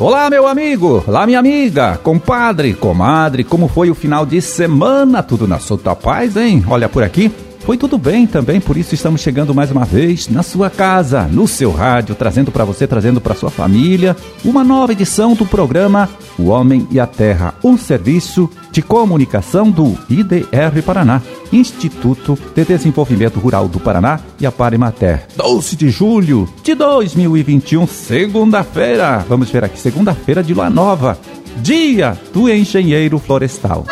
Olá, meu amigo! Olá, minha amiga! Compadre, comadre, como foi o final de semana? Tudo na sua paz, hein? Olha por aqui. Foi tudo bem também, por isso estamos chegando mais uma vez na sua casa, no seu rádio, trazendo para você, trazendo para sua família, uma nova edição do programa O Homem e a Terra, um serviço de comunicação do IDR Paraná, Instituto de Desenvolvimento Rural do Paraná e a Parimater. 12 de julho de 2021, segunda-feira. Vamos ver aqui, segunda-feira de lua nova, dia do engenheiro florestal.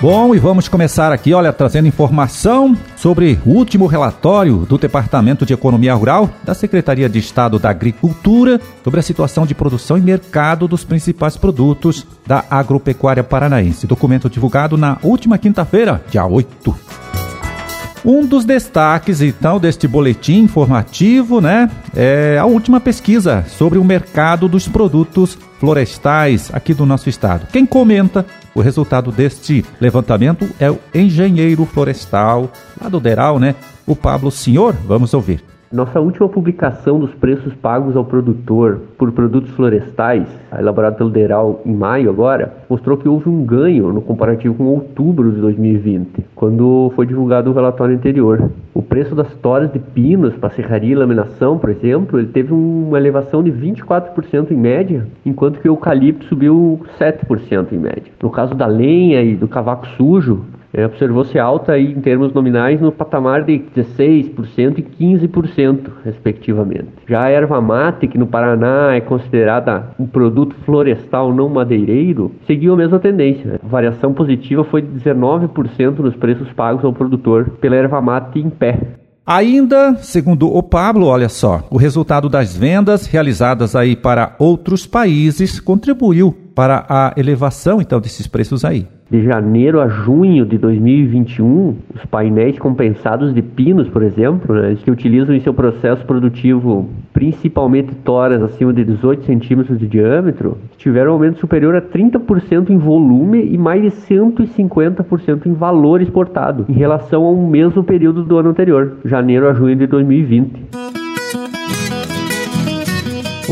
Bom, e vamos começar aqui, olha, trazendo informação sobre o último relatório do Departamento de Economia Rural da Secretaria de Estado da Agricultura sobre a situação de produção e mercado dos principais produtos da agropecuária paranaense. Documento divulgado na última quinta-feira, dia 8. Um dos destaques, então, deste boletim informativo, né, é a última pesquisa sobre o mercado dos produtos florestais aqui do nosso estado. Quem comenta o resultado deste levantamento é o engenheiro florestal lá do Deral, né? O Pablo Senhor. Vamos ouvir. Nossa última publicação dos preços pagos ao produtor por produtos florestais, elaborada pelo Deral em maio agora, mostrou que houve um ganho no comparativo com outubro de 2020, quando foi divulgado o relatório anterior. O preço das toras de pinos para serraria e laminação, por exemplo, ele teve uma elevação de 24% em média, enquanto que o eucalipto subiu 7% em média. No caso da lenha e do cavaco sujo, é, observou-se alta aí, em termos nominais no patamar de 16% e 15%, respectivamente. Já a erva mate, que no Paraná é considerada um produto florestal não madeireiro, seguiu a mesma tendência. A variação positiva foi de 19% nos preços pagos ao produtor pela erva mate em pé. Ainda, segundo o Pablo, olha só, o resultado das vendas realizadas aí para outros países contribuiu para a elevação então desses preços aí de janeiro a junho de 2021, os painéis compensados de pinos, por exemplo, né, que utilizam em seu processo produtivo principalmente toras acima de 18 centímetros de diâmetro, tiveram um aumento superior a 30% em volume e mais de 150% em valor exportado, em relação ao mesmo período do ano anterior, janeiro a junho de 2020.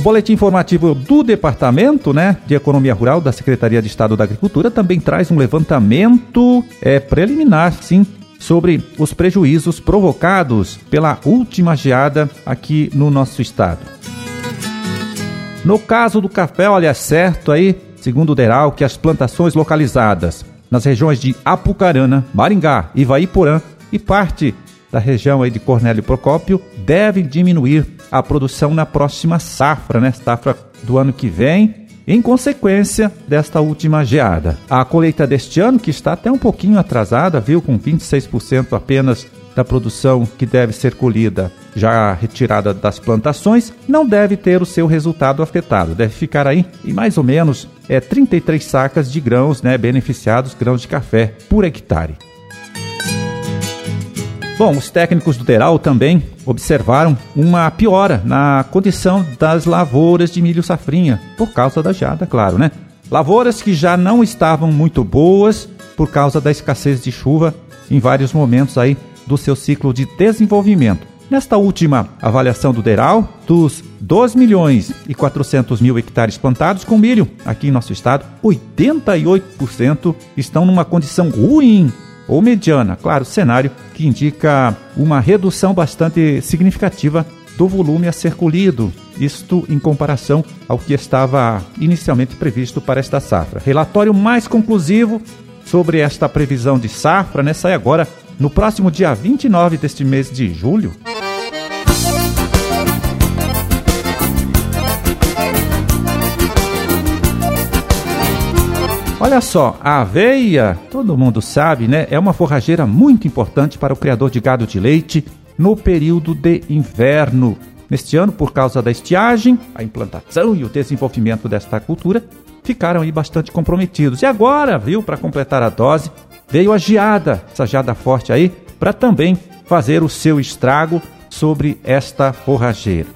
Boletim informativo do Departamento né, de Economia Rural da Secretaria de Estado da Agricultura também traz um levantamento é, preliminar, sim, sobre os prejuízos provocados pela última geada aqui no nosso estado. No caso do café, olha, é certo aí, segundo o Deral, que as plantações localizadas nas regiões de Apucarana, Maringá, Ivaiporã e parte da região aí de Cornélio Procópio devem diminuir a produção na próxima safra, né? Safra do ano que vem, em consequência desta última geada. A colheita deste ano, que está até um pouquinho atrasada, viu, com 26% apenas da produção que deve ser colhida já retirada das plantações, não deve ter o seu resultado afetado. Deve ficar aí em mais ou menos é, 33 sacas de grãos né, beneficiados, grãos de café por hectare. Bom, os técnicos do Deral também observaram uma piora na condição das lavouras de milho safrinha, por causa da geada, claro, né? Lavouras que já não estavam muito boas por causa da escassez de chuva em vários momentos aí do seu ciclo de desenvolvimento. Nesta última avaliação do Deral, dos 2 milhões e 400 mil hectares plantados com milho aqui em nosso estado, 88% estão numa condição ruim ou mediana, claro, cenário que indica uma redução bastante significativa do volume a ser colhido, isto em comparação ao que estava inicialmente previsto para esta safra. Relatório mais conclusivo sobre esta previsão de safra né, sai agora no próximo dia 29 deste mês de julho. Olha só, a aveia, todo mundo sabe, né? É uma forrageira muito importante para o criador de gado de leite no período de inverno. Neste ano, por causa da estiagem, a implantação e o desenvolvimento desta cultura ficaram aí bastante comprometidos. E agora, viu, para completar a dose, veio a geada, essa geada forte aí, para também fazer o seu estrago sobre esta forrageira.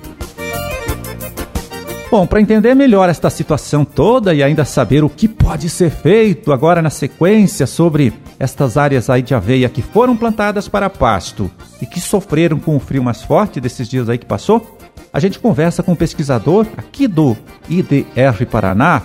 Bom, para entender melhor esta situação toda e ainda saber o que pode ser feito agora na sequência sobre estas áreas aí de aveia que foram plantadas para pasto e que sofreram com o frio mais forte desses dias aí que passou, a gente conversa com o um pesquisador aqui do IDR Paraná,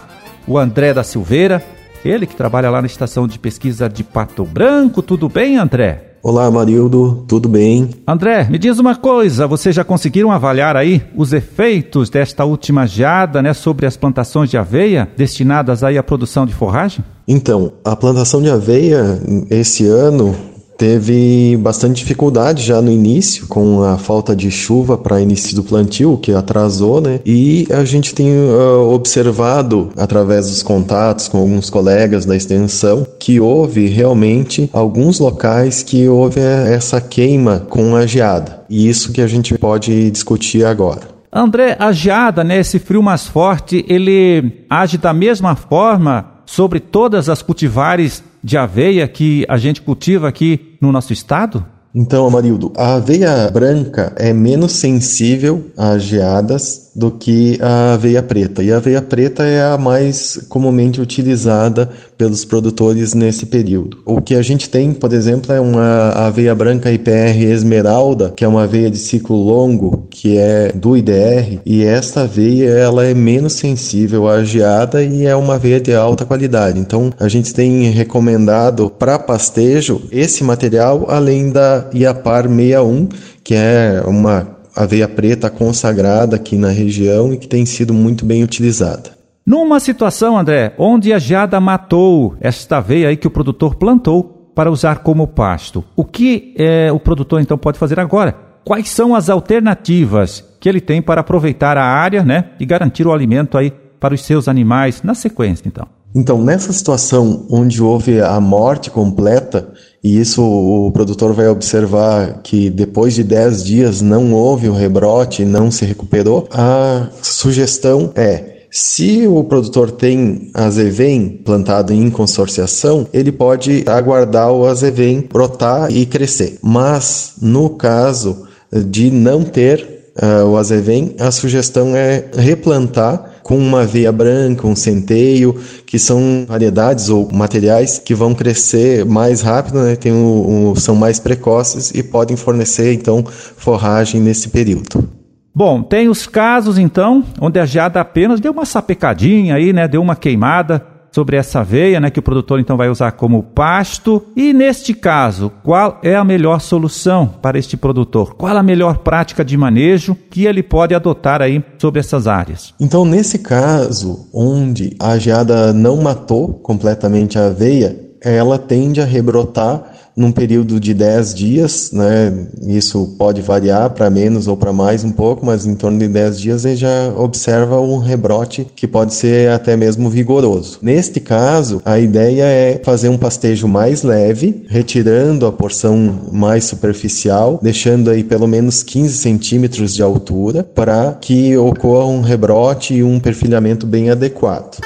o André da Silveira, ele que trabalha lá na estação de pesquisa de Pato Branco. Tudo bem, André? Olá, Marildo, tudo bem? André, me diz uma coisa, vocês já conseguiram avaliar aí os efeitos desta última geada, né, sobre as plantações de aveia destinadas aí à produção de forragem? Então, a plantação de aveia esse ano teve bastante dificuldade já no início, com a falta de chuva para início do plantio, que atrasou, né? E a gente tem uh, observado, através dos contatos com alguns colegas da extensão, que houve realmente alguns locais que houve essa queima com a geada. E isso que a gente pode discutir agora. André, a geada, né, esse frio mais forte, ele age da mesma forma sobre todas as cultivares de aveia que a gente cultiva aqui no nosso estado? Então, Amarildo, a aveia branca é menos sensível às geadas do que a aveia preta. E a aveia preta é a mais comumente utilizada pelos produtores nesse período. O que a gente tem, por exemplo, é uma aveia branca IPR Esmeralda, que é uma aveia de ciclo longo, que é do IDR, e esta aveia ela é menos sensível à geada e é uma aveia de alta qualidade. Então, a gente tem recomendado para pastejo esse material além da Iapar 61, que é uma aveia preta consagrada aqui na região e que tem sido muito bem utilizada. Numa situação, André, onde a geada matou esta aveia aí que o produtor plantou para usar como pasto, o que é, o produtor então pode fazer agora? Quais são as alternativas que ele tem para aproveitar a área, né, e garantir o alimento aí para os seus animais na sequência, então? Então, nessa situação onde houve a morte completa, e isso o produtor vai observar que depois de 10 dias não houve o rebrote, não se recuperou, a sugestão é se o produtor tem azevém plantado em consorciação, ele pode aguardar o azevém brotar e crescer. Mas no caso de não ter uh, o azevém, a sugestão é replantar com uma aveia branca, um centeio, que são variedades ou materiais que vão crescer mais rápido, né? Tem o, são mais precoces e podem fornecer então forragem nesse período. Bom, tem os casos então onde a geada apenas deu uma sapecadinha aí, né? Deu uma queimada sobre essa aveia, né, que o produtor então vai usar como pasto. E neste caso, qual é a melhor solução para este produtor? Qual a melhor prática de manejo que ele pode adotar aí sobre essas áreas? Então, nesse caso, onde a geada não matou completamente a aveia, ela tende a rebrotar num período de 10 dias, né? Isso pode variar para menos ou para mais um pouco, mas em torno de 10 dias ele já observa um rebrote que pode ser até mesmo vigoroso. Neste caso, a ideia é fazer um pastejo mais leve, retirando a porção mais superficial, deixando aí pelo menos 15 centímetros de altura para que ocorra um rebrote e um perfilhamento bem adequado.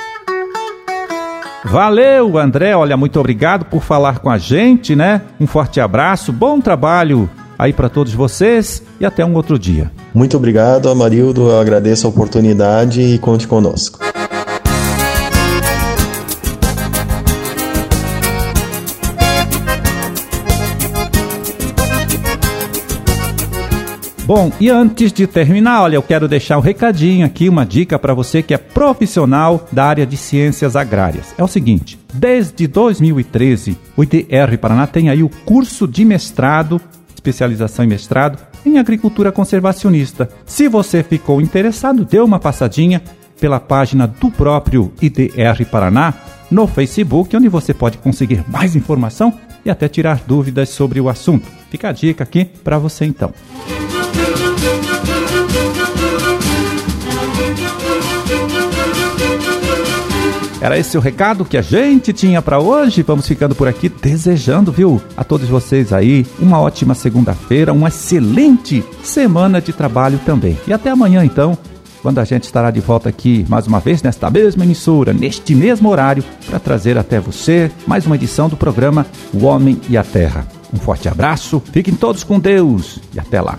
Valeu, André. Olha, muito obrigado por falar com a gente, né? Um forte abraço, bom trabalho aí para todos vocês e até um outro dia. Muito obrigado, Amarildo. Eu agradeço a oportunidade e conte conosco. Bom, e antes de terminar, olha, eu quero deixar um recadinho aqui, uma dica para você que é profissional da área de ciências agrárias. É o seguinte: desde 2013, o IDR Paraná tem aí o curso de mestrado, especialização em mestrado em agricultura conservacionista. Se você ficou interessado, dê uma passadinha pela página do próprio IDR Paraná no Facebook, onde você pode conseguir mais informação e até tirar dúvidas sobre o assunto. Fica a dica aqui para você então. Era esse o recado que a gente tinha para hoje. Vamos ficando por aqui desejando, viu, a todos vocês aí uma ótima segunda-feira, uma excelente semana de trabalho também. E até amanhã então, quando a gente estará de volta aqui mais uma vez nesta mesma emissora, neste mesmo horário, para trazer até você mais uma edição do programa O Homem e a Terra. Um forte abraço, fiquem todos com Deus e até lá.